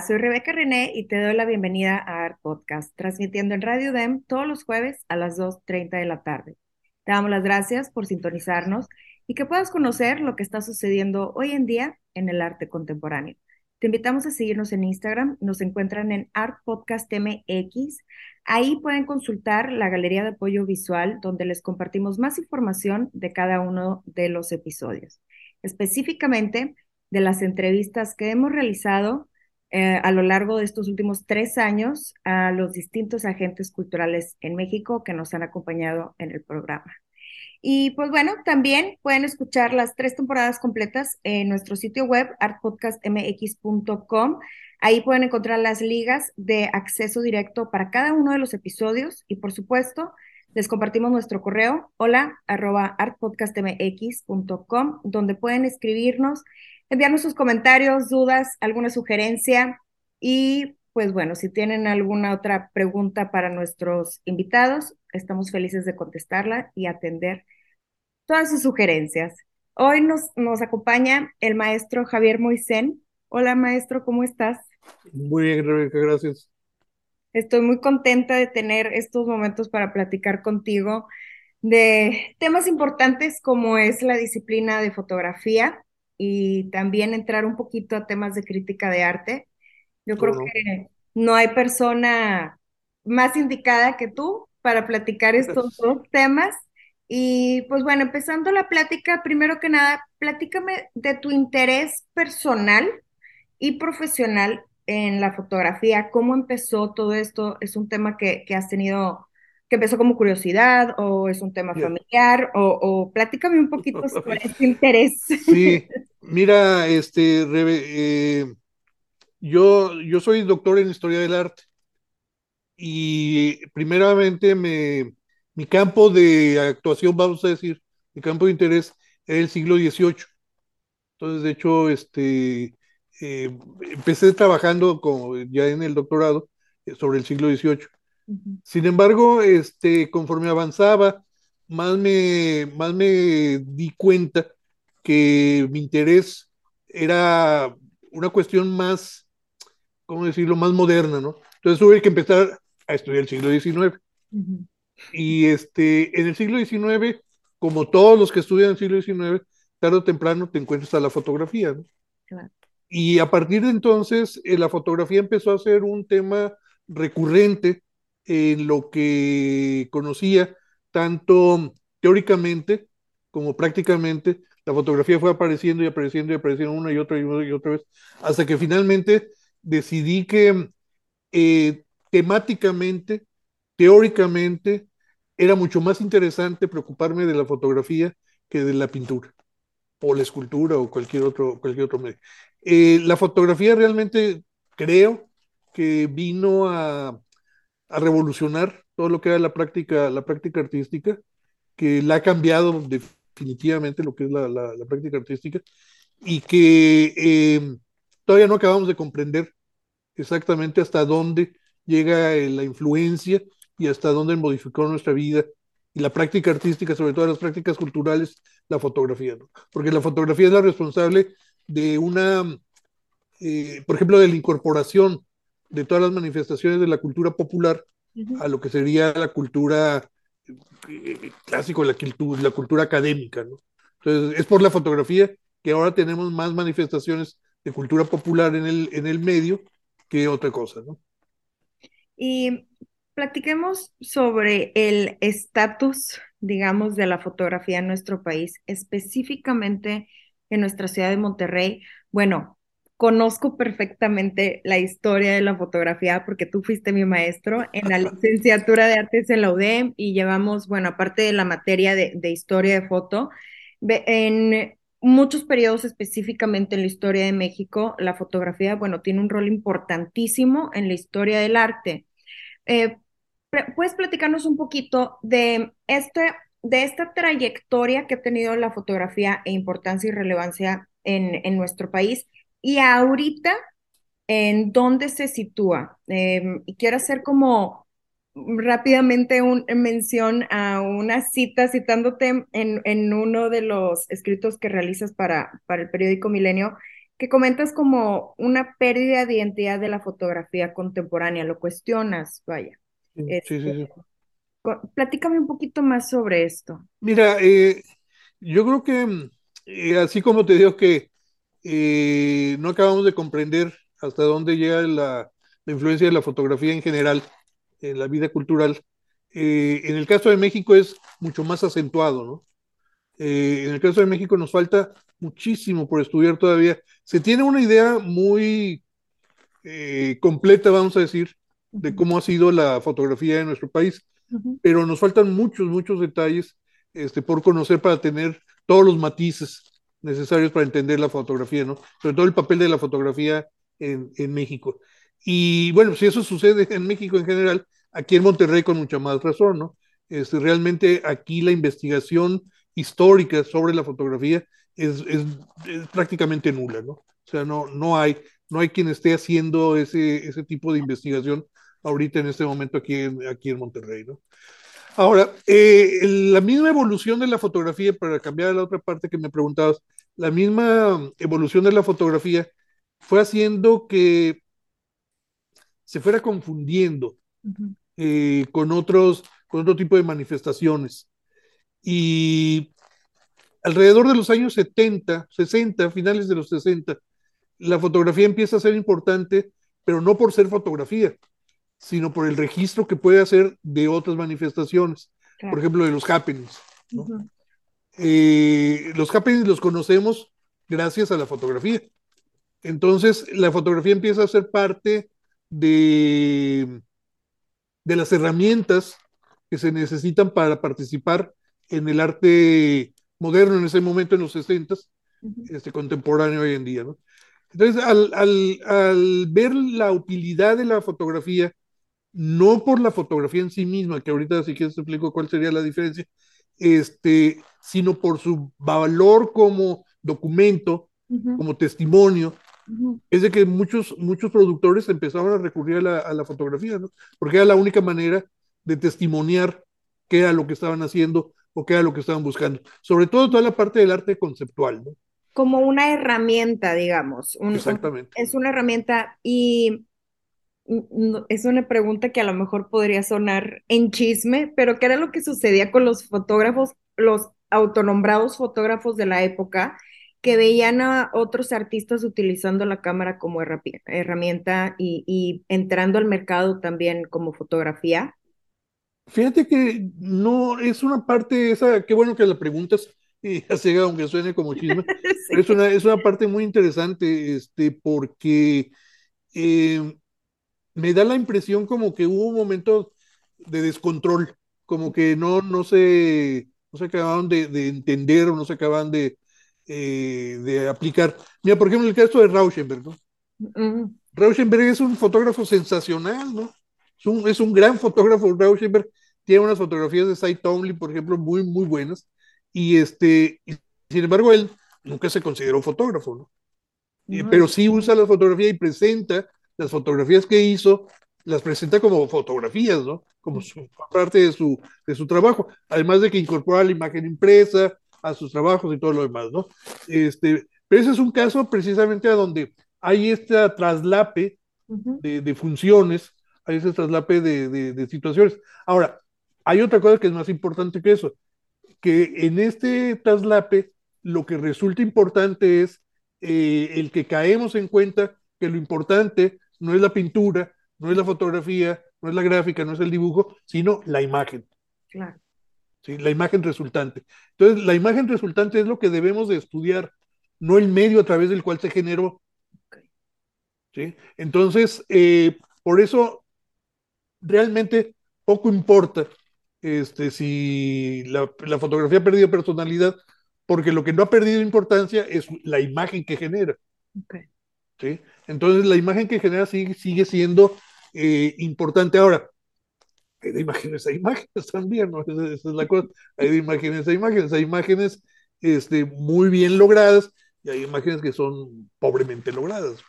Soy Rebeca René y te doy la bienvenida a Art Podcast, transmitiendo en Radio DEM todos los jueves a las 2.30 de la tarde. Te damos las gracias por sintonizarnos y que puedas conocer lo que está sucediendo hoy en día en el arte contemporáneo. Te invitamos a seguirnos en Instagram, nos encuentran en Art Podcast MX. Ahí pueden consultar la galería de apoyo visual donde les compartimos más información de cada uno de los episodios, específicamente de las entrevistas que hemos realizado eh, a lo largo de estos últimos tres años a los distintos agentes culturales en México que nos han acompañado en el programa. Y pues bueno, también pueden escuchar las tres temporadas completas en nuestro sitio web artpodcastmx.com. Ahí pueden encontrar las ligas de acceso directo para cada uno de los episodios y por supuesto les compartimos nuestro correo hola arroba artpodcastmx.com donde pueden escribirnos enviarnos sus comentarios, dudas, alguna sugerencia y pues bueno, si tienen alguna otra pregunta para nuestros invitados, estamos felices de contestarla y atender todas sus sugerencias. Hoy nos, nos acompaña el maestro Javier Moisén. Hola maestro, ¿cómo estás? Muy bien, Rebeca, gracias. Estoy muy contenta de tener estos momentos para platicar contigo de temas importantes como es la disciplina de fotografía y también entrar un poquito a temas de crítica de arte. Yo creo que no hay persona más indicada que tú para platicar estos dos temas. Y pues bueno, empezando la plática, primero que nada, platícame de tu interés personal y profesional en la fotografía. ¿Cómo empezó todo esto? ¿Es un tema que, que has tenido que empezó como curiosidad o es un tema familiar o, o platícame un poquito sobre ese interés. Sí, mira, este, eh, yo, yo soy doctor en historia del arte y primeramente me, mi campo de actuación, vamos a decir, mi campo de interés es el siglo XVIII. Entonces, de hecho, este, eh, empecé trabajando como ya en el doctorado eh, sobre el siglo XVIII sin embargo, este, conforme avanzaba, más me, más me di cuenta que mi interés era una cuestión más, ¿cómo decirlo?, más moderna, ¿no? Entonces tuve que empezar a estudiar el siglo XIX. Y este, en el siglo XIX, como todos los que estudian el siglo XIX, tarde o temprano te encuentras a la fotografía, ¿no? Y a partir de entonces, eh, la fotografía empezó a ser un tema recurrente en lo que conocía, tanto teóricamente como prácticamente. La fotografía fue apareciendo y apareciendo y apareciendo una y otra y, y otra vez, hasta que finalmente decidí que eh, temáticamente, teóricamente, era mucho más interesante preocuparme de la fotografía que de la pintura o la escultura o cualquier otro, cualquier otro medio. Eh, la fotografía realmente creo que vino a a revolucionar todo lo que era la práctica, la práctica artística, que la ha cambiado definitivamente lo que es la, práctica artística y que em, todavía no acabamos de comprender exactamente hasta dónde llega eh, la influencia y hasta dónde modificó nuestra vida y la práctica artística, sobre todo las prácticas culturales, la fotografía. Porque la fotografía es la responsable de una, eh, por ejemplo, de la incorporación de todas las manifestaciones de la cultura popular a lo que sería la cultura eh, clásica, la, la cultura académica, ¿no? Entonces, es por la fotografía que ahora tenemos más manifestaciones de cultura popular en el, en el medio que otra cosa, ¿no? Y platiquemos sobre el estatus, digamos, de la fotografía en nuestro país, específicamente en nuestra ciudad de Monterrey. Bueno, conozco perfectamente la historia de la fotografía porque tú fuiste mi maestro en la licenciatura de artes en la UDEM y llevamos, bueno, aparte de la materia de, historia de foto, en muchos periodos específicamente en la historia de México, la fotografía, bueno, tiene un rol importantísimo en la historia del arte. Eh, ¿Puedes platicarnos un poquito de, este, de esta trayectoria que ha tenido la fotografía e importancia y relevancia en, en nuestro país? Y ahorita, ¿en dónde se sitúa? Em, y quiero hacer como rápidamente una mención a una cita citándote en, en, uno de los escritos que realizas para, para el periódico Milenio, que comentas como una pérdida de identidad de la fotografía contemporánea, lo cuestionas, vaya. Sí, sí, sí. Este, platícame un poquito más sobre esto. Mira, eh, yo creo que eh, así como te digo que eh, no acabamos de comprender hasta dónde llega la, la influencia de la fotografía en general, en la vida cultural. Eh, en el caso de México es mucho más acentuado, ¿no? Eh, en el caso de México nos falta muchísimo por estudiar todavía. Se tiene una idea muy eh, completa, vamos a decir, de cómo ha sido la fotografía en nuestro país, pero nos faltan muchos, muchos detalles este, por conocer para tener todos los matices necesarios para entender la fotografía, ¿no? Sobre todo el papel de la fotografía en, en México. Y bueno, si eso sucede en México en general, aquí en Monterrey con mucha más razón, ¿no? Este, realmente aquí la investigación histórica sobre la fotografía es, prácticamente nula, ¿no? O sea, no, no, hay, no hay quien esté haciendo ese, ese tipo de investigación ahorita en este momento aquí en, aquí en Monterrey, ¿no? Ahora, eh, la misma evolución de la fotografía, para cambiar a la otra parte que me preguntabas, la misma evolución de la fotografía fue haciendo que se fuera confundiendo eh, con otros, con otro tipo de manifestaciones. Y alrededor de los años 70, 60, finales de los 60, la fotografía empieza a ser importante, pero no por ser fotografía, sino por el registro que puede hacer de otras manifestaciones, por ejemplo, de los happenings. Eh, los happenings los conocemos gracias a la fotografía. Entonces, la fotografía empieza a ser parte de, de las herramientas que se necesitan para participar en el arte moderno en ese momento, en los 60, este, contemporáneo hoy en día. ¿no? Entonces, al, al, al, ver la utilidad de la fotografía, no por la fotografía en sí misma, que ahorita si quieres te explico cuál sería la diferencia, este, sino por su valor como documento, como testimonio, es de que muchos, muchos productores empezaban a recurrir a la, a la, fotografía, ¿no? Porque era la única manera de testimoniar qué era lo que estaban haciendo o qué era lo que estaban buscando. Sobre todo toda la parte del arte conceptual, ¿no? Como una herramienta, digamos. Exactamente. es una herramienta y es una pregunta que a lo mejor podría sonar en chisme, pero ¿qué era lo que sucedía con los fotógrafos, los autonombrados fotógrafos de la época? que veían a otros artistas utilizando la cámara como herramienta y, entrando al mercado también como fotografía? Fíjate que no es una parte esa, qué bueno que la preguntas, y así aunque suene como chisme, pero es una, es una parte muy interesante, este, porque eh, me da la impresión como que hubo un momento de descontrol, como que no, no se, no se acababan de, de entender o no se acaban de, eh, de aplicar. Mira, por ejemplo, el caso de Rauschenberg, ¿no? Rauschenberg es un fotógrafo sensacional, ¿no? Es un, es un gran fotógrafo, Rauschenberg. Tiene unas fotografías de Cy Tomlin, por ejemplo, muy, muy buenas. Y este, sin embargo, él nunca se consideró fotógrafo, ¿no? pero sí usa la fotografía y presenta las fotografías que hizo, las presenta como fotografías, ¿no? Como parte de su, de su trabajo. Además de que incorpora la imagen impresa, a sus trabajos y todo lo demás, ¿no? Este, pero ese es un caso precisamente a donde hay este traslape de, funciones, hay este traslape de, situaciones. Ahora, hay otra cosa que es más importante que eso, que en este traslape lo que resulta importante es eh, el que caemos en cuenta que lo importante no es la pintura, no es la fotografía, no es la gráfica, no es el dibujo, sino la imagen. Claro. ¿sí? la imagen resultante. Entonces, la imagen resultante es lo que debemos de estudiar, no el medio a través del cual se generó. ¿sí? Entonces, eh, por eso, realmente poco importa este, si la, fotografía ha perdido personalidad porque lo que no ha perdido importancia es la imagen que genera. Okay. ¿Sí? Entonces, la imagen que genera sigue, sigue siendo eh, importante. Ahora, hay de imágenes a imágenes también, ¿no? Esa, esa, es la cosa. Hay de imágenes a imágenes. Hay imágenes este, muy bien logradas y hay imágenes que son pobremente logradas.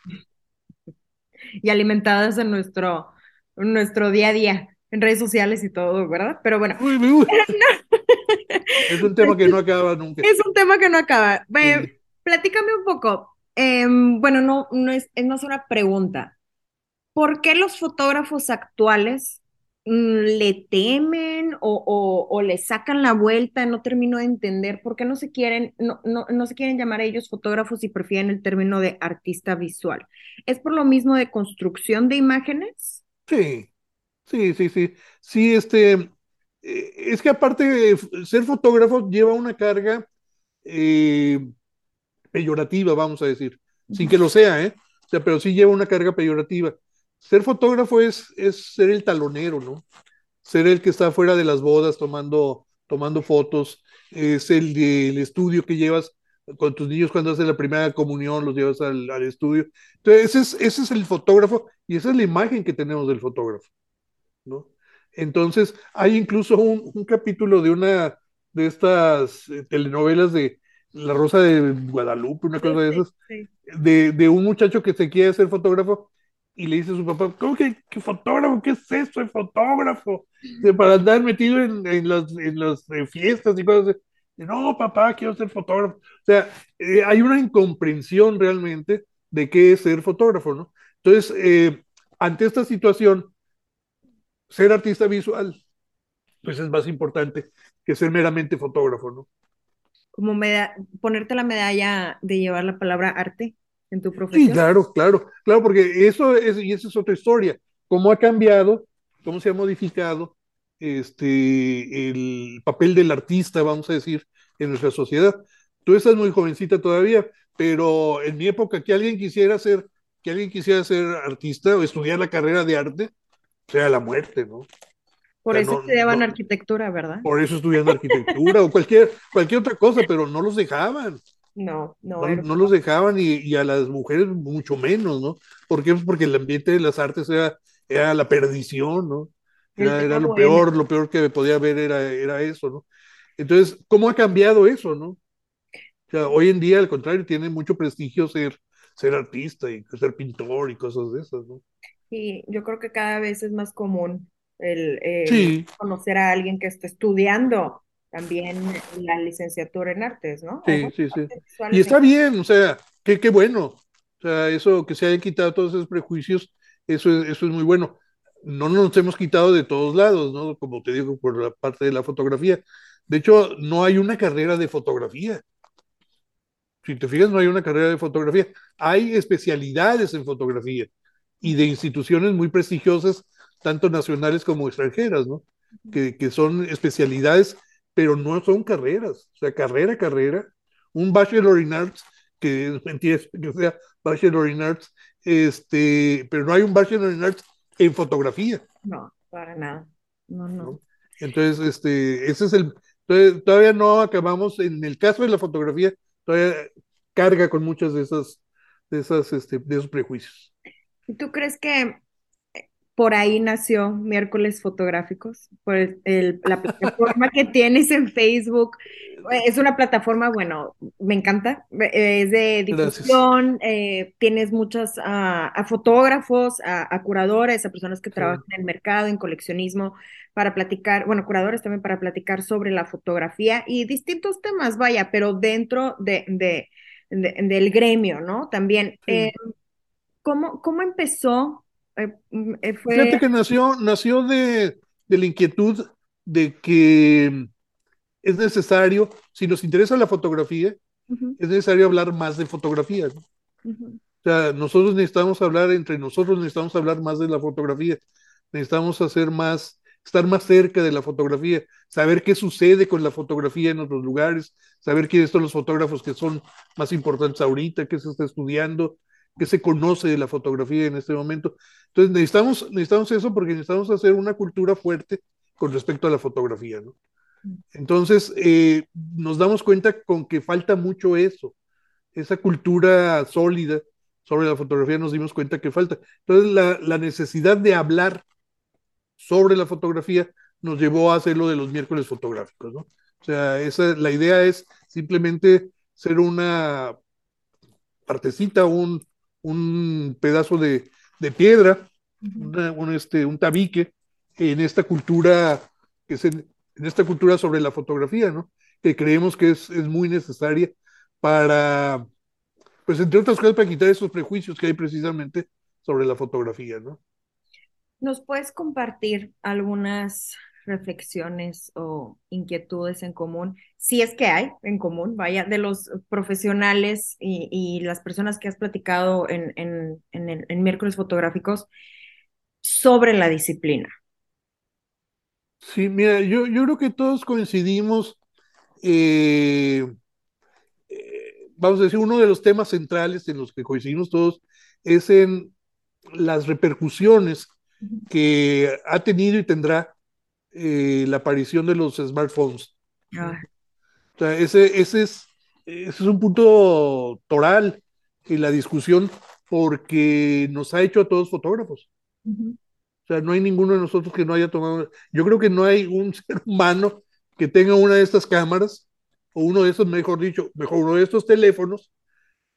Y alimentadas en nuestro, en nuestro día a día, en redes sociales y todo, ¿verdad? Pero bueno. Uy, uy. es un tema que no acaba nunca. Es un tema que no acaba. Sí. Platícame un poco. Eh, bueno, no, no, es, es una pregunta. ¿Por qué los fotógrafos actuales le temen o, o, le sacan la vuelta, no termino de entender por qué no se quieren, no, no, no, se quieren llamar a ellos fotógrafos y prefieren el término de artista visual. ¿Es por lo mismo de construcción de imágenes? Sí, sí, sí, sí. Sí, este, es que aparte ser fotógrafo lleva una carga eh, peyorativa, vamos a decir, sin que lo sea, ¿eh? O sea, pero sí lleva una carga peyorativa ser fotógrafo es, es ser el talonero, ¿no? Ser el que está fuera de las bodas tomando, tomando fotos, es el del estudio que llevas con tus niños cuando haces la primera comunión, los llevas al, al estudio. Entonces, ese es, ese es el fotógrafo y esa es la imagen que tenemos del fotógrafo, ¿no? Entonces, hay incluso un, un capítulo de una de estas eh, telenovelas de La Rosa de Guadalupe, una cosa de esas, sí, sí. De, de un muchacho que se quiere ser fotógrafo y le dice a su papá, ¿cómo que, que fotógrafo? ¿Qué es eso de fotógrafo? De, para andar metido en, en las, en las eh, fiestas y cosas. De, no, papá, quiero ser fotógrafo. O sea, eh, hay una incomprensión realmente de qué es ser fotógrafo, ¿no? Entonces, eh, ante esta situación, ser artista visual, pues es más importante que ser meramente fotógrafo, ¿no? Como ponerte la medalla de llevar la palabra arte en tu profesión. Sí, claro, claro, claro, porque eso es, y esa es otra historia, cómo ha cambiado, cómo se ha modificado este, el papel del artista, vamos a decir, en nuestra sociedad. Tú estás muy jovencita todavía, pero en mi época que alguien quisiera ser, que alguien quisiera ser artista o estudiar la carrera de arte, sea la muerte, ¿no? Por o sea, eso no, estudiaban no, arquitectura, ¿verdad? Por eso estudian arquitectura o cualquier, cualquier otra cosa, pero no los dejaban. No, no. No, no los dejaban y, y, a las mujeres mucho menos, ¿no? ¿Por qué? Pues porque el ambiente de las artes era, era la perdición, ¿no? Era, era lo peor, lo peor que podía haber era, era eso, ¿no? Entonces, ¿cómo ha cambiado eso, no? O sea, hoy en día, al contrario, tiene mucho prestigio ser, ser artista y ser pintor y cosas de esas, ¿no? Sí, yo creo que cada vez es más común el, el sí. conocer a alguien que está estudiando también la licenciatura en artes, ¿no? Sí, sí, sí. Y está bien, o sea, qué, qué bueno. O sea, eso que se hayan quitado todos esos prejuicios, eso es, eso es muy bueno. No nos hemos quitado de todos lados, ¿no? Como te digo, por la parte de la fotografía. De hecho, no hay una carrera de fotografía. Si te fijas, no hay una carrera de fotografía. Hay especialidades en fotografía y de instituciones muy prestigiosas, tanto nacionales como extranjeras, ¿no? Que, que son especialidades pero no son carreras, o sea, carrera, carrera, un Bachelor in Arts, que mentira que sea Bachelor in Arts, este, pero no hay un Bachelor in Arts en fotografía. No, para nada. No, no. ¿No? Entonces, este, ese es el, todavía no acabamos, en el caso de la fotografía, todavía carga con muchas de esas, de esas, este, de esos prejuicios. ¿Y tú crees que por ahí nació Miércoles Fotográficos, por el, el, la plataforma que tienes en Facebook. Es una plataforma, bueno, me encanta, es de difusión, eh, tienes muchos uh, a fotógrafos, a, a, curadores, a personas que sí. trabajan en el mercado, en coleccionismo, para platicar, bueno, curadores también para platicar sobre la fotografía y distintos temas, vaya, pero dentro de, de, de del gremio, ¿no? También, sí. eh, ¿cómo, ¿cómo empezó eh, mm, eh, fue... Fíjate que nació, nació de, de, la inquietud de que es necesario, si nos interesa la fotografía, uh -huh. es necesario hablar más de fotografía. ¿no? Uh -huh. O sea, nosotros necesitamos hablar entre nosotros, necesitamos hablar más de la fotografía, necesitamos hacer más, estar más cerca de la fotografía, saber qué sucede con la fotografía en otros lugares, saber quiénes son los fotógrafos que son más importantes ahorita, qué se está estudiando, que se conoce de la fotografía en este momento. Entonces necesitamos, necesitamos eso porque necesitamos hacer una cultura fuerte con respecto a la fotografía, ¿no? Entonces, eh, nos damos cuenta con que falta mucho eso, esa cultura sólida sobre la fotografía nos dimos cuenta que falta. Entonces, la, la necesidad de hablar sobre la fotografía nos llevó a hacer lo de los miércoles fotográficos, ¿no? O sea, esa, la idea es simplemente ser una partecita, un, un pedazo de, de piedra, una, un, este, un tabique en esta cultura, que es en, en, esta cultura sobre la fotografía, ¿no? Que creemos que es, es muy necesaria para, pues entre otras cosas, para quitar esos prejuicios que hay precisamente sobre la fotografía, ¿no? ¿Nos puedes compartir algunas reflexiones o inquietudes en común, si es que hay en común, vaya, de los profesionales y, y las personas que has platicado en, en, en, el, en miércoles fotográficos sobre la disciplina? Sí, mira, yo, yo creo que todos coincidimos, eh, eh, vamos a decir, uno de los temas centrales en los que coincidimos todos es en las repercusiones que ha tenido y tendrá eh, la aparición de los smartphones. Ah. O sea, ese, ese, es, ese es un punto toral en la discusión porque nos ha hecho a todos fotógrafos. Uh -huh. O sea, no hay ninguno de nosotros que no haya tomado. Yo creo que no hay un ser humano que tenga una de estas cámaras, o uno de estos, mejor dicho, mejor uno de estos teléfonos,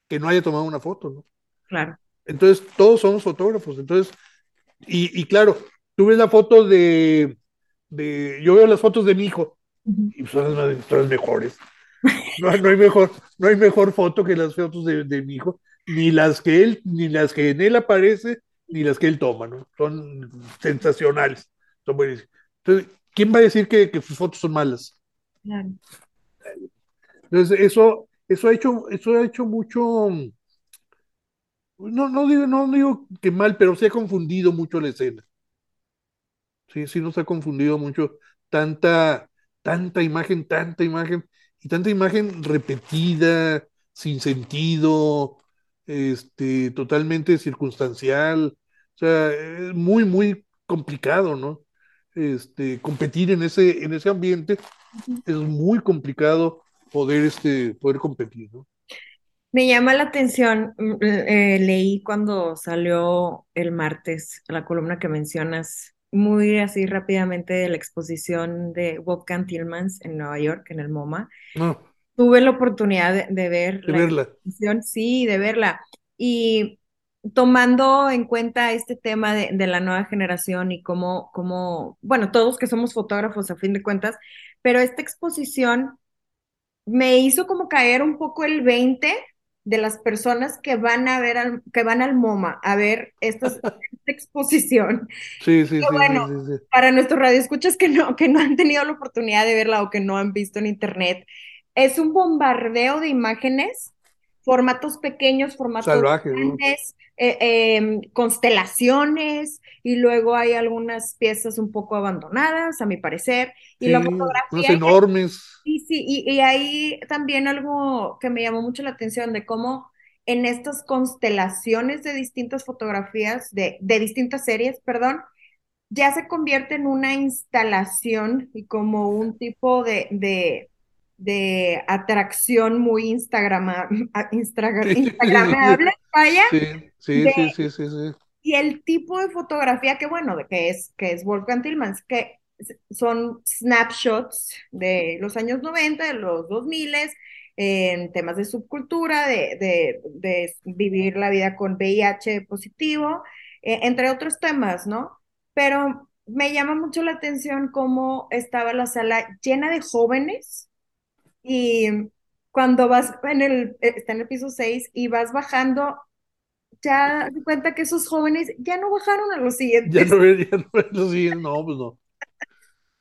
que no haya tomado una foto, ¿no? Claro. Entonces, todos somos fotógrafos. Entonces, y, y claro, tú ves la foto de, de, yo veo las fotos de mi hijo, y son las, son las mejores. No, no, hay mejor, no hay mejor foto que las fotos de, de mi hijo, ni las que él, ni las que en él aparece, ni las que él toma, ¿no? Son sensacionales, son buenísimas. Entonces, ¿quién va a decir que, que sus fotos son malas? Claro. Entonces, eso, eso ha hecho, eso ha hecho mucho, no, no digo, no digo que mal, pero se ha confundido mucho la escena. Sí, sí nos ha confundido mucho tanta, tanta imagen, tanta imagen, y tanta imagen repetida, sin sentido, este, totalmente circunstancial, o sea, es muy, muy complicado, ¿no? Este, competir en ese, en ese ambiente es muy complicado poder, este, poder competir, ¿no? Me llama la atención, eh, leí cuando salió el martes la columna que mencionas, muy así rápidamente de la exposición de Wolfgang Tillmans en Nueva York, en el MoMA. No tuve la oportunidad de, de ver de la verla. Sí, de verla. Y tomando en cuenta este tema de, de, la nueva generación y cómo, cómo, bueno, todos que somos fotógrafos a fin de cuentas, pero esta exposición me hizo como caer un poco el 20 de las personas que van a ver al, que van al MoMA a ver esta, esta exposición. Sí, sí, sí, bueno, sí, sí, sí. para nuestros radioescuchas que no, que no han tenido la oportunidad de verla o que no han visto en internet, es un bombardeo de imágenes, formatos pequeños, formatos Salvaje, grandes, ¿no? Eh, eh, constelaciones, y luego hay algunas piezas un poco abandonadas, a mi parecer, y sí, la fotografía. Enormes. Sí, sí, y, y ahí también algo que me llamó mucho la atención de cómo en estas constelaciones de distintas fotografías, de, de distintas series, perdón, ya se convierte en una instalación y como un tipo de, de de atracción muy Instagrama, Instagram, Instagramable, Sí, sí, de, sí, sí, sí, sí, Y el tipo de fotografía que, bueno, de que es, que es Wolfgang Tillmans, que son snapshots de los años 90, de los 2000, en temas de subcultura, de, de, de vivir la vida con VIH positivo, eh, entre otros temas, ¿no? Pero me llama mucho la atención cómo estaba la sala llena de jóvenes, y cuando vas en el, está en el piso 6 y vas bajando, ya te cuenta que esos jóvenes ya no bajaron a los siguientes. Ya no, ya no los siguientes, no, pues no.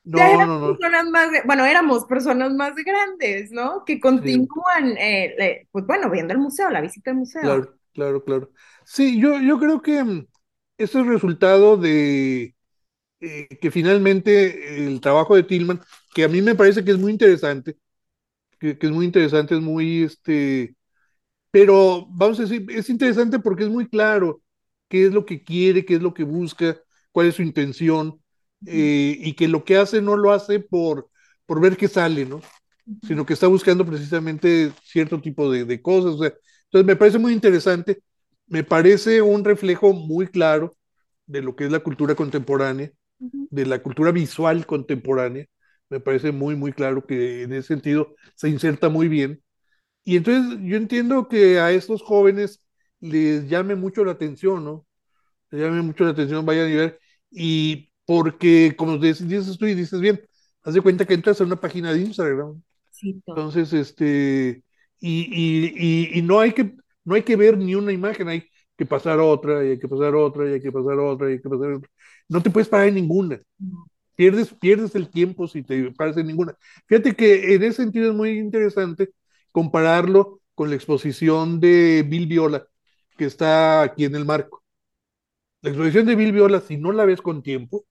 No, ya no, no. Personas más, bueno, éramos personas más grandes, ¿no? Que continúan, sí. eh, pues bueno, viendo el museo, la visita al museo. Claro, claro, claro. Sí, yo, yo creo que eso es resultado de eh, que finalmente el trabajo de Tillman, que a mí me parece que es muy interesante, que, que, es muy interesante, es muy, este, pero vamos a decir, es interesante porque es muy claro qué es lo que quiere, qué es lo que busca, cuál es su intención, eh, y que lo que hace no lo hace por, por ver qué sale, ¿no? Sino que está buscando precisamente cierto tipo de, de cosas. O sea, entonces me parece muy interesante, me parece un reflejo muy claro de lo que es la cultura contemporánea, de la cultura visual contemporánea. Me parece muy, muy claro que en ese sentido se inserta muy bien. Y entonces yo entiendo que a estos jóvenes les llame mucho la atención, ¿no? Les llame mucho la atención, vayan a ver. Y porque, como dices tú y dices bien, haz de cuenta que entras a una página de Instagram. Sí, Entonces, este, y, y, y, no hay que, no hay que ver ni una imagen, hay que pasar otra, y hay que pasar otra, y hay que pasar otra, y hay que pasar otra. No te puedes parar en ninguna. Pierdes, pierdes el tiempo si te paras en ninguna. Fíjate que en ese sentido es muy interesante compararlo con la exposición de Bill Viola, que está aquí en el marco. La exposición de Bill Viola, si no la ves con tiempo,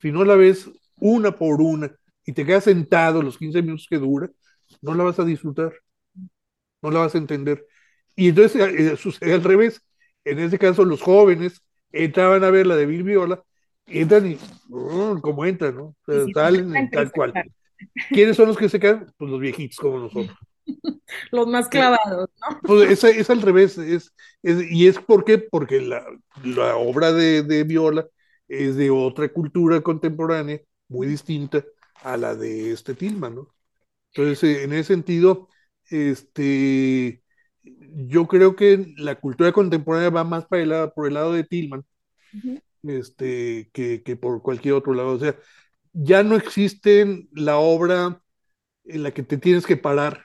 si no la ves una por una y te quedas sentado los 15 minutos que dura, no la vas a disfrutar, no la vas a entender. Y entonces eh, sucede al revés. En este caso, los jóvenes entraban a ver la de Bill Viola, entran y, uh, como entran, ¿no? salen tal cual. ¿Quiénes son los que se quedan? Pues los viejitos como nosotros. Los más clavados, ¿no? Pues es, al revés, es, y es por qué, porque la, la obra de, de, Viola es de otra cultura contemporánea, muy distinta a la de este Tillman, ¿no? Entonces, eh, en ese sentido, este, yo creo que la cultura contemporánea va más para el lado, por el lado de Tillman, este, que, que por cualquier otro lado. O sea, ya no existe la obra en la que te tienes que parar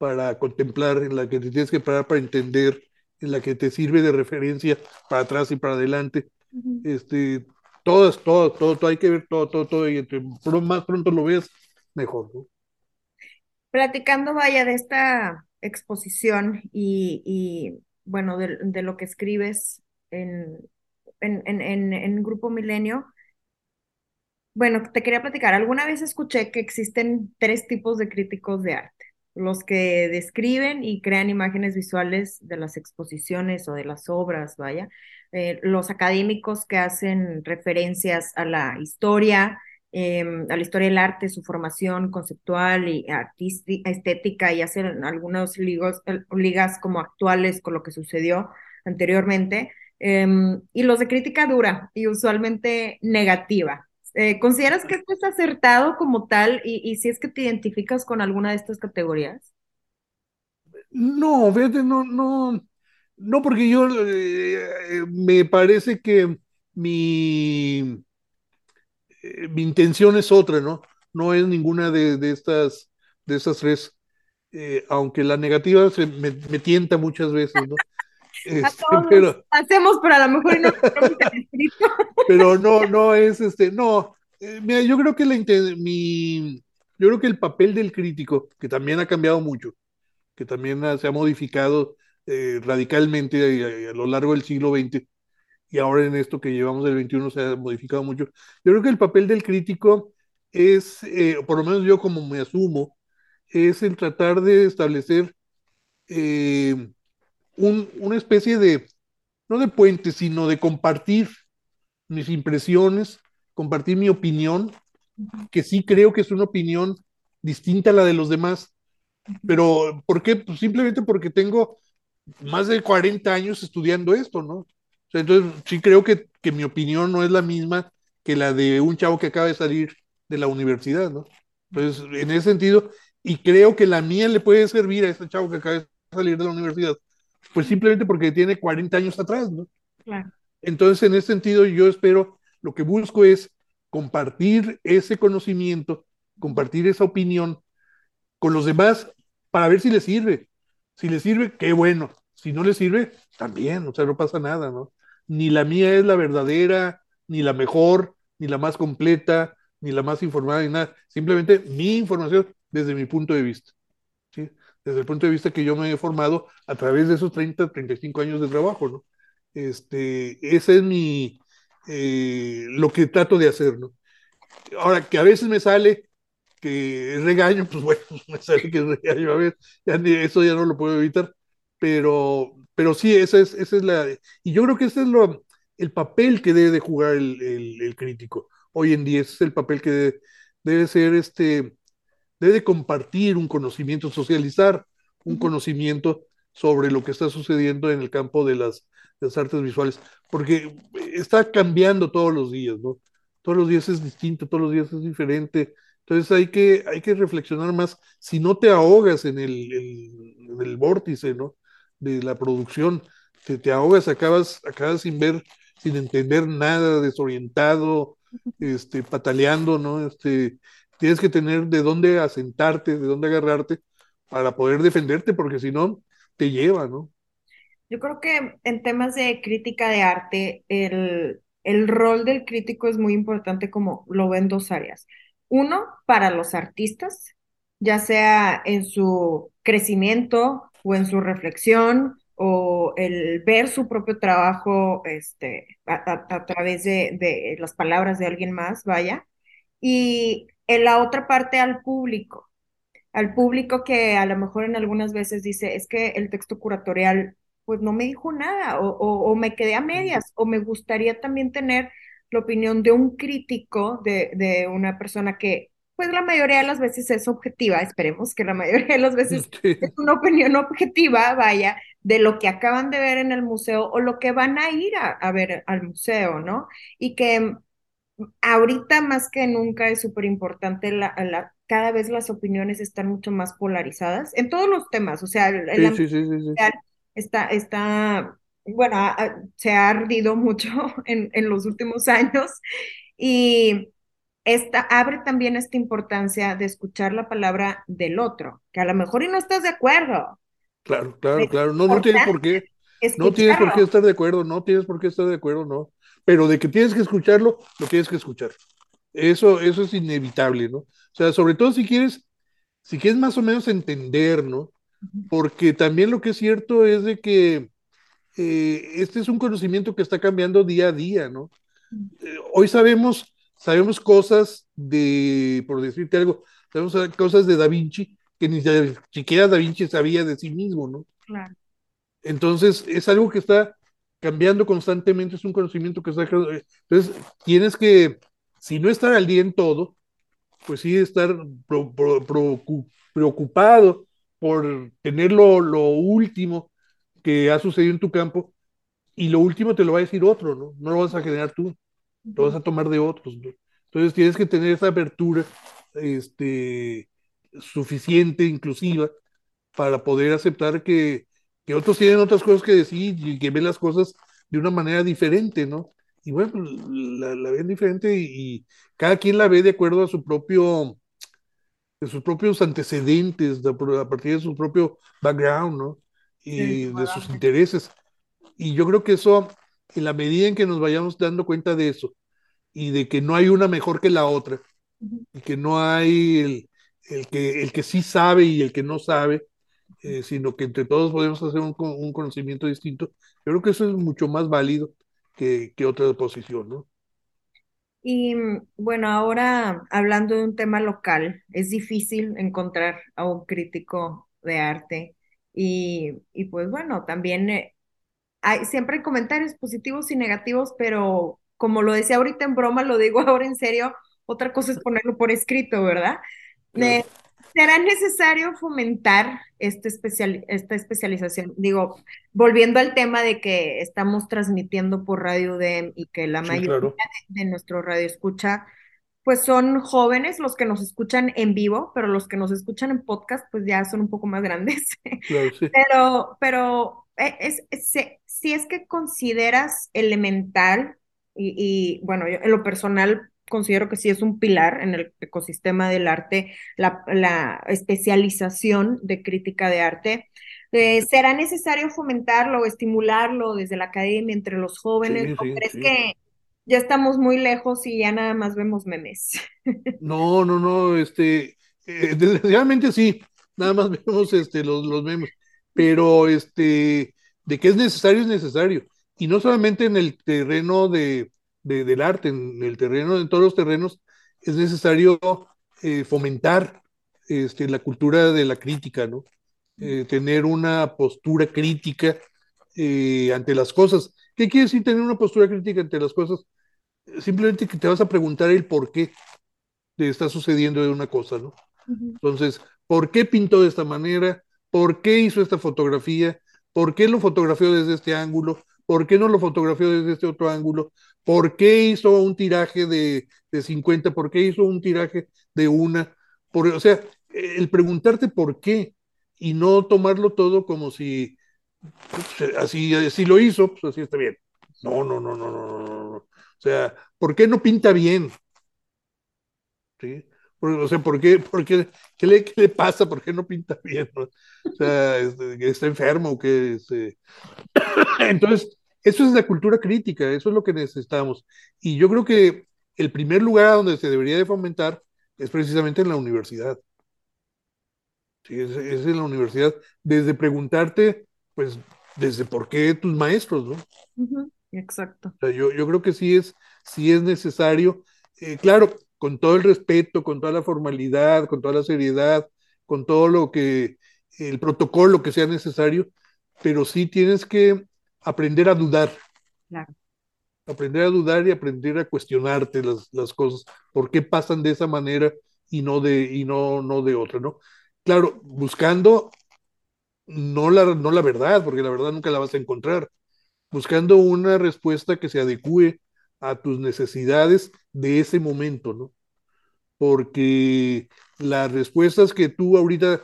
para contemplar, en la que te tienes que parar para entender, en la que te sirve de referencia para atrás y para adelante. este, todas, todo, todo, todo, hay que ver todo, todo, todo, y entre más pronto lo veas, mejor. Platicando, vaya, de esta exposición y, y bueno, de, de, lo que escribes en, en, en, en Grupo Milenio, bueno, te quería platicar, alguna vez escuché que existen tres tipos de críticos de arte los que describen y crean imágenes visuales de las exposiciones o de las obras, vaya, eh, los académicos que hacen referencias a la historia, em, a la historia del arte, su formación conceptual y artística, estética y hacen algunos ligos, eh, ligas como actuales con lo que sucedió anteriormente, em, y los de crítica dura y usualmente negativa, eh, ¿Consideras que esto es acertado como tal y, si es que te identificas con alguna de estas categorías? No, fíjate, no, no, no, porque yo eh, me parece que mi, eh, mi intención es otra, ¿no? No es ninguna de, estas, de estas tres, aunque la negativa se me, tienta muchas veces, ¿no? Este, pero, hacemos, pero a lo mejor no Pero no, no es este, no. Eh, mira, yo creo que la mi, yo creo que el papel del crítico, que también ha cambiado mucho, que también se ha modificado eh, radicalmente a, lo largo del siglo XX y ahora en esto que llevamos del XXI se ha modificado mucho. Yo creo que el papel del crítico es, eh, por lo menos yo como me asumo, es el tratar de establecer una especie de, no de puente, sino de compartir mis impresiones, compartir mi opinión, que sí creo que es una opinión distinta a la de los demás. Pero, ¿por qué? Pues simplemente porque tengo más de 40 años estudiando esto, ¿no? entonces, sí creo que, que, mi opinión no es la misma que la de un chavo que acaba de salir de la universidad, ¿no? Entonces, en ese sentido, y creo que la mía le puede servir a este chavo que acaba de salir de la universidad, pues simplemente porque tiene 40 años atrás, ¿no? Claro. Entonces, en ese sentido, yo espero, lo que busco es compartir ese conocimiento, compartir esa opinión con los demás para ver si les sirve. Si les sirve, qué bueno. Si no les sirve, también, o sea, no pasa nada, ¿no? Ni la mía es la verdadera, ni la mejor, ni la más completa, ni la más informada, ni nada. Simplemente mi información desde mi punto de vista. Desde el punto de vista que yo me he formado a través de esos 30, 35 años de trabajo, ¿no? Este, ese es mi, eh, lo que trato de hacer, ¿no? Ahora, que a veces me sale que regaño, pues bueno, me sale que es regaño, a ver, eso ya no lo puedo evitar, pero, pero sí, esa es, esa es la, y yo creo que ese es lo, el papel que debe de jugar el, el, crítico hoy en día, ese es el papel que debe, debe ser este, debe compartir un conocimiento, socializar un conocimiento sobre lo que está sucediendo en el campo de las, de las artes visuales, porque está cambiando todos los días, ¿no? Todos los días es distinto, todos los días es diferente. Entonces hay que, hay que reflexionar más, si no te ahogas en el, el, en el vórtice, ¿no? De la producción, te, te ahogas, acabas, acabas sin ver, sin entender nada, desorientado, este, pataleando, ¿no? Este, tienes que tener de dónde asentarte, de dónde agarrarte para poder defenderte, porque si no, te lleva, ¿no? Yo creo que en temas de crítica de arte, el, el rol del crítico es muy importante como lo ven dos áreas. Uno, para los artistas, ya sea en su crecimiento o en su reflexión o el ver su propio trabajo este, a, a, través de, de, las palabras de alguien más, vaya. Y en la otra parte al público, al público que a lo mejor en algunas veces dice, es que el texto curatorial pues no me dijo nada o, o, o me quedé a medias o me gustaría también tener la opinión de un crítico, de, de, una persona que pues la mayoría de las veces es objetiva, esperemos que la mayoría de las veces sí. es una opinión objetiva, vaya, de lo que acaban de ver en el museo o lo que van a ir a, a ver al museo, ¿no? Y que ahorita más que nunca es súper importante la, la, cada vez las opiniones están mucho más polarizadas en todos los temas, o sea, el, sí, sí, sí, está, está, bueno, a, se ha ardido mucho en, en, los últimos años y esta, abre también esta importancia de escuchar la palabra del otro, que a lo mejor y no estás de acuerdo. Claro, claro, claro, no, no tienes por qué, no tienes por qué estar de acuerdo, no tienes por qué estar de acuerdo, no, pero de que tienes que escucharlo, lo tienes que escuchar. Eso, eso es inevitable, ¿no? O sea, sobre todo si quieres, si quieres más o menos entender, ¿no? Porque también lo que es cierto es de que eh, este es un conocimiento que está cambiando día a día, ¿no? Eh, hoy sabemos, sabemos cosas de, por decirte algo, sabemos cosas de Da Vinci que ni siquiera Da Vinci sabía de sí mismo, ¿no? Claro. Entonces, es algo que está cambiando constantemente, es un conocimiento que está... Entonces, tienes que, si no estar al día en todo, pues sí estar pro, pro, pro, preocupado por tener lo, lo, último que ha sucedido en tu campo y lo último te lo va a decir otro, ¿no? No lo vas a generar tú, lo vas a tomar de otros, ¿no? Entonces tienes que tener esa apertura este, suficiente, inclusiva, para poder aceptar que, que otros tienen otras cosas que decir y que ven las cosas de una manera diferente, ¿no? Y bueno, pues, la, la ven diferente y, y, cada quien la ve de acuerdo a su propio, de sus propios antecedentes, de, a partir de su propio background, ¿no? Y sí, de sus intereses. Y yo creo que eso, en la medida en que nos vayamos dando cuenta de eso, y de que no hay una mejor que la otra, y que no hay el, el, que, el que sí sabe y el que no sabe, eh, sino que entre todos podemos hacer un, un, conocimiento distinto, yo creo que eso es mucho más válido que, que otra posición, ¿no? Y bueno, ahora hablando de un tema local, es difícil encontrar a un crítico de arte y, y pues bueno, también eh, hay, siempre hay comentarios positivos y negativos, pero como lo decía ahorita en broma, lo digo ahora en serio, otra cosa es ponerlo por escrito, ¿verdad? Claro. Eh, ¿Será necesario fomentar este especial, esta especialización? Digo, volviendo al tema de que estamos transmitiendo por Radio DEM y que la sí, mayoría claro. de, de, nuestro radio escucha, pues son jóvenes los que nos escuchan en vivo, pero los que nos escuchan en podcast, pues ya son un poco más grandes. Claro, sí. Pero, pero es, es, es, si es que consideras elemental, y, y bueno, yo en lo personal considero que sí es un pilar en el ecosistema del arte, la, la especialización de crítica de arte. Eh, ¿Será necesario fomentarlo o estimularlo desde la academia entre los jóvenes? Sí, ¿O sí, crees sí. que ya estamos muy lejos y ya nada más vemos memes? No, no, no, este, eh, desgraciadamente sí, nada más vemos este, los, los memes, pero este, de que es necesario, es necesario. Y no solamente en el terreno de, de, del arte, en el terreno, en todos los terrenos, es necesario eh, fomentar este, la cultura de la crítica, ¿no? Eh, tener una postura crítica eh, ante las cosas. ¿Qué quiere decir tener una postura crítica ante las cosas? Simplemente que te vas a preguntar el por qué de está sucediendo de una cosa, ¿no? Entonces, ¿por qué pintó de esta manera? ¿Por qué hizo esta fotografía? ¿Por qué lo fotografió desde este ángulo? ¿Por qué no lo fotografió desde este otro ángulo? ¿Por qué hizo un tiraje de, de 50? ¿Por qué hizo un tiraje de una? Por, o sea, el preguntarte por qué y no tomarlo todo como si pues, así, lo hizo, pues así está bien. No, no, no, no, no, no. O sea, ¿por qué no pinta bien? ¿Sí? O sea, ¿por qué, por qué, qué, le, qué le pasa? ¿Por qué no pinta bien? O sea, este, está enfermo o qué. Este... Entonces, eso es la cultura crítica, eso es lo que necesitamos. Y yo creo que el primer lugar donde se debería de fomentar es precisamente en la universidad. Sí, es, es en la universidad, desde preguntarte, pues, desde por qué tus maestros, ¿no? Exacto. O sea, yo, yo creo que sí es, sí es necesario, eh, claro, con todo el respeto, con toda la formalidad, con toda la seriedad, con todo lo que, el protocolo que sea necesario, pero sí tienes que aprender a dudar. Claro. Aprender a dudar y aprender a cuestionarte las, las cosas, por qué pasan de esa manera y no de, y no, no de otra, ¿no? Claro, buscando no la, no la verdad, porque la verdad nunca la vas a encontrar, buscando una respuesta que se adecue a tus necesidades de ese momento, ¿no? Porque las respuestas que tú ahorita,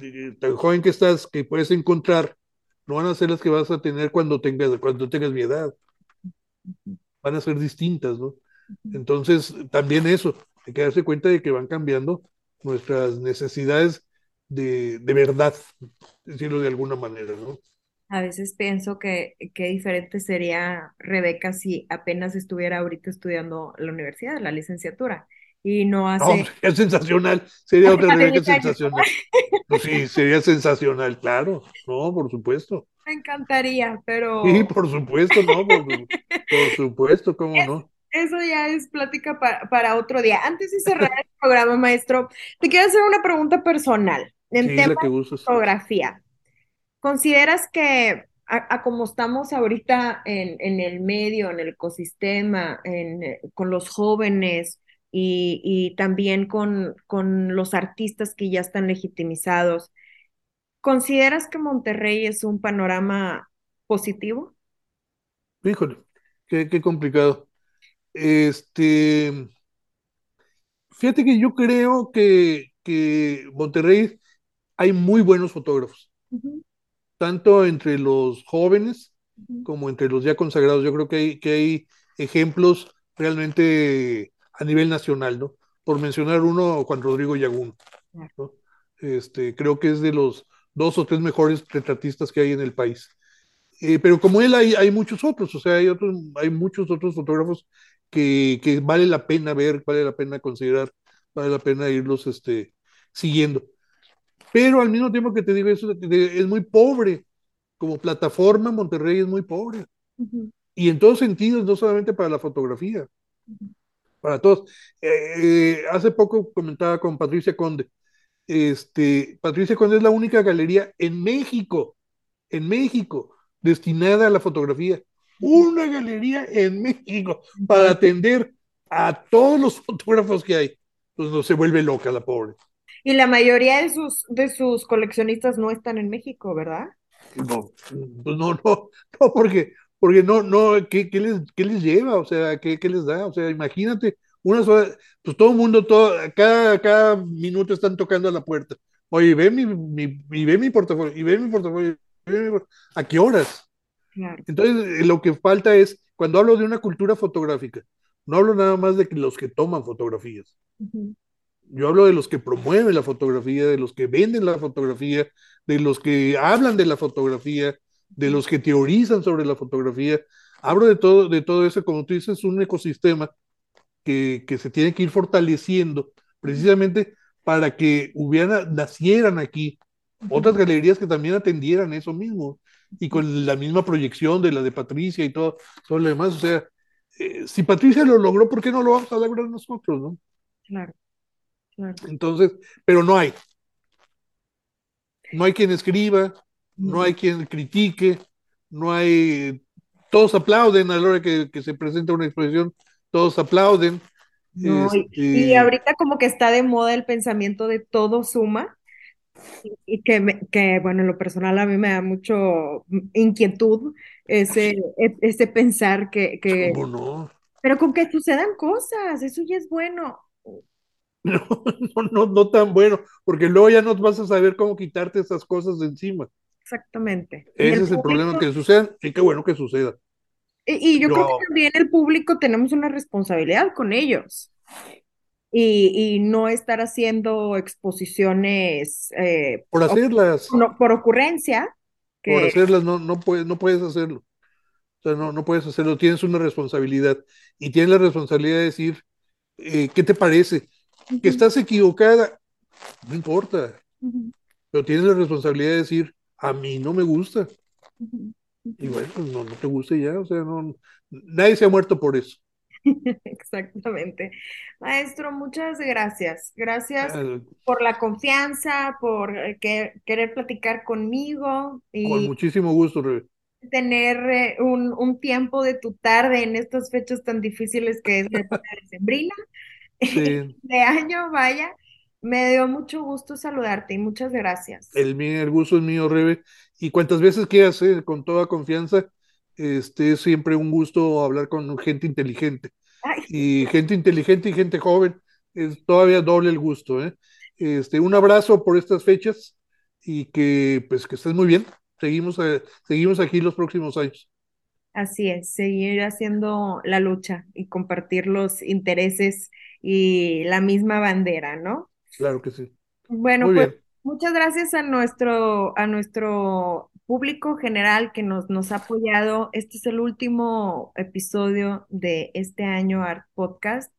eh, tan joven que estás, que puedes encontrar, no van a ser las que vas a tener cuando tengas, cuando tengas mi edad. Van a ser distintas, ¿no? Entonces, también eso, hay que darse cuenta de que van cambiando nuestras necesidades de, de verdad, decirlo de alguna manera, ¿no? A veces pienso que qué diferente sería Rebeca si apenas estuviera ahorita estudiando la universidad, la licenciatura, y no hace... No, es sensacional, sería otra Rebeca sensacional. Pues sí, sería sensacional, claro, no, por supuesto. Me encantaría, pero... Sí, por supuesto, no, por, por supuesto, cómo es, no. Eso ya es plática para, para, otro día. Antes de cerrar el programa, maestro, te quiero hacer una pregunta personal en Sí, tema que de fotografía. ¿Consideras que a, a como estamos ahorita en, en, el medio, en el ecosistema, en, con los jóvenes y, y también con, con, los artistas que ya están legitimizados, ¿consideras que Monterrey es un panorama positivo? Híjole, qué, qué complicado. Este, fíjate que yo creo que, que Monterrey hay muy buenos fotógrafos. Uh -huh. tanto entre los jóvenes Uh -huh. como entre los ya consagrados. Yo creo que hay, que hay ejemplos realmente a nivel nacional, ¿no? Por mencionar uno, Juan Rodrigo Yagún. ¿no? Este, creo que es de los dos o tres mejores retratistas que hay en el país. Eh, pero como él hay, hay, muchos otros, o sea, hay, otros, hay muchos otros fotógrafos que, que, vale la pena ver, vale la pena considerar, vale la pena irlos este, siguiendo. Pero al mismo tiempo que te digo eso, es muy pobre. Como plataforma, Monterrey es muy pobre. Uh -huh. Y en todos sentidos, no solamente para la fotografía, Uh -huh. Para todos. Eh, eh, hace poco comentaba con Patricia Conde. Este, Patricia Conde es la única galería en México, en México, destinada a la fotografía. Una galería en México para atender a todos los fotógrafos que hay. Pues no se vuelve loca la pobre. Y la mayoría de sus, de sus coleccionistas no están en México, ¿verdad? No, pues no, no, no, porque, porque no, no, ¿qué, qué, les, ¿qué les lleva? O sea, ¿qué, ¿qué les da? O sea, imagínate, una sola, pues todo el mundo, todo, cada, cada minuto están tocando a la puerta. Oye, ve mi, mi, y ve mi portafolio, y ve mi portafolio, ve mi portafolio. ¿a qué horas? Claro. Entonces, lo que falta es, cuando hablo de una cultura fotográfica, no hablo nada más de los que toman fotografías. Uh -huh. Yo hablo de los que promueven la fotografía, de los que venden la fotografía, de los que hablan de la fotografía, de los que teorizan sobre la fotografía. Hablo de todo, de todo eso, como tú dices, un ecosistema que, que se tiene que ir fortaleciendo precisamente para que hubiera, nacieran aquí otras galerías que también atendieran eso mismo y con la misma proyección de la de Patricia y todo, todo lo demás. O sea, eh, si Patricia lo logró, ¿por qué no lo vamos a lograr nosotros, no? Claro. Claro. Entonces, pero no hay. No hay quien escriba, no hay quien critique, no hay. Todos aplauden a la hora que, que se presenta una exposición, todos aplauden, No, y, y Este, ahorita como que está de moda el pensamiento de todo suma y, que, me- que, bueno, en lo personal a mí me da mucho inquietud ese, e- ese pensar que, que, ¿cómo no? pero con que sucedan cosas, eso ya es bueno. No, no, no, no tan bueno, porque luego ya no vas a saber cómo quitarte esas cosas de encima. Exactamente. El Ese es el problema, que sucedan, y qué bueno que suceda. y, y yo creo que también el público tenemos una responsabilidad con ellos. Y, y no estar haciendo exposiciones eh, por hacerlas, no- por ocurrencia, por hacerlas, no, no puedes, no puedes hacerlo. O sea, no, no puedes hacerlo, tienes una responsabilidad. Y tienes la responsabilidad de decir, eh, ¿qué te parece? Que estás equivocada, no importa, pero tienes la responsabilidad de decir, a mí no me gusta. Y bueno, no, no te guste ya, o sea, no, nadie se ha muerto por eso. Exactamente. Maestro, muchas gracias. Gracias Ah, por la confianza, por eh, que- querer platicar conmigo con y muchísimo gusto, Rebe. tener eh, un, un tiempo de tu tarde en estas fechas tan difíciles que es la época decembrina Sí, de año, vaya. Me dio mucho gusto saludarte y muchas gracias. el, el gusto es mío, Rebe. Y cuantas veces quieras, eh, con toda confianza, este, es siempre un gusto hablar con gente inteligente. Ay, Y gente inteligente y gente joven, es todavía doble el gusto, ¿eh? Este, un abrazo por estas fechas y que, pues, que estés muy bien. Seguimos, eh, seguimos aquí los próximos años. así es, seguir haciendo la lucha y compartir los intereses y la misma bandera, ¿no? Claro que sí. Bueno, Muy pues bien. muchas gracias a nuestro, a nuestro público general que nos, nos ha apoyado. Este es el último episodio de este año Art Podcast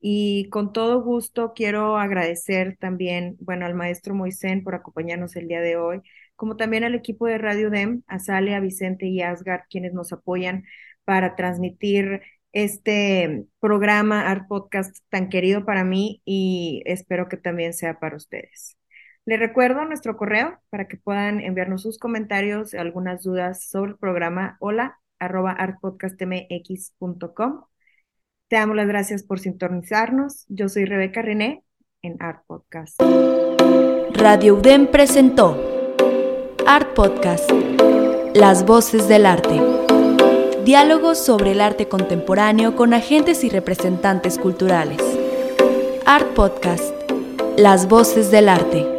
y con todo gusto quiero agradecer también, bueno, al maestro Moisén por acompañarnos el día de hoy, como también al equipo de Radio Dem, a Sale, a Vicente y a Asgard, quienes nos apoyan para transmitir este programa Art Podcast tan querido para mí y espero que también sea para ustedes. Les recuerdo nuestro correo para que puedan enviarnos sus comentarios, algunas dudas sobre el programa, hola arroba artpodcastmx.com. Te damos las gracias por sintonizarnos. Yo soy Rebeca René en Art Podcast. Radio UDEM presentó Art Podcast, Las Voces del Arte. Diálogos sobre el arte contemporáneo con agentes y representantes culturales. Art Podcast, Las Voces del Arte.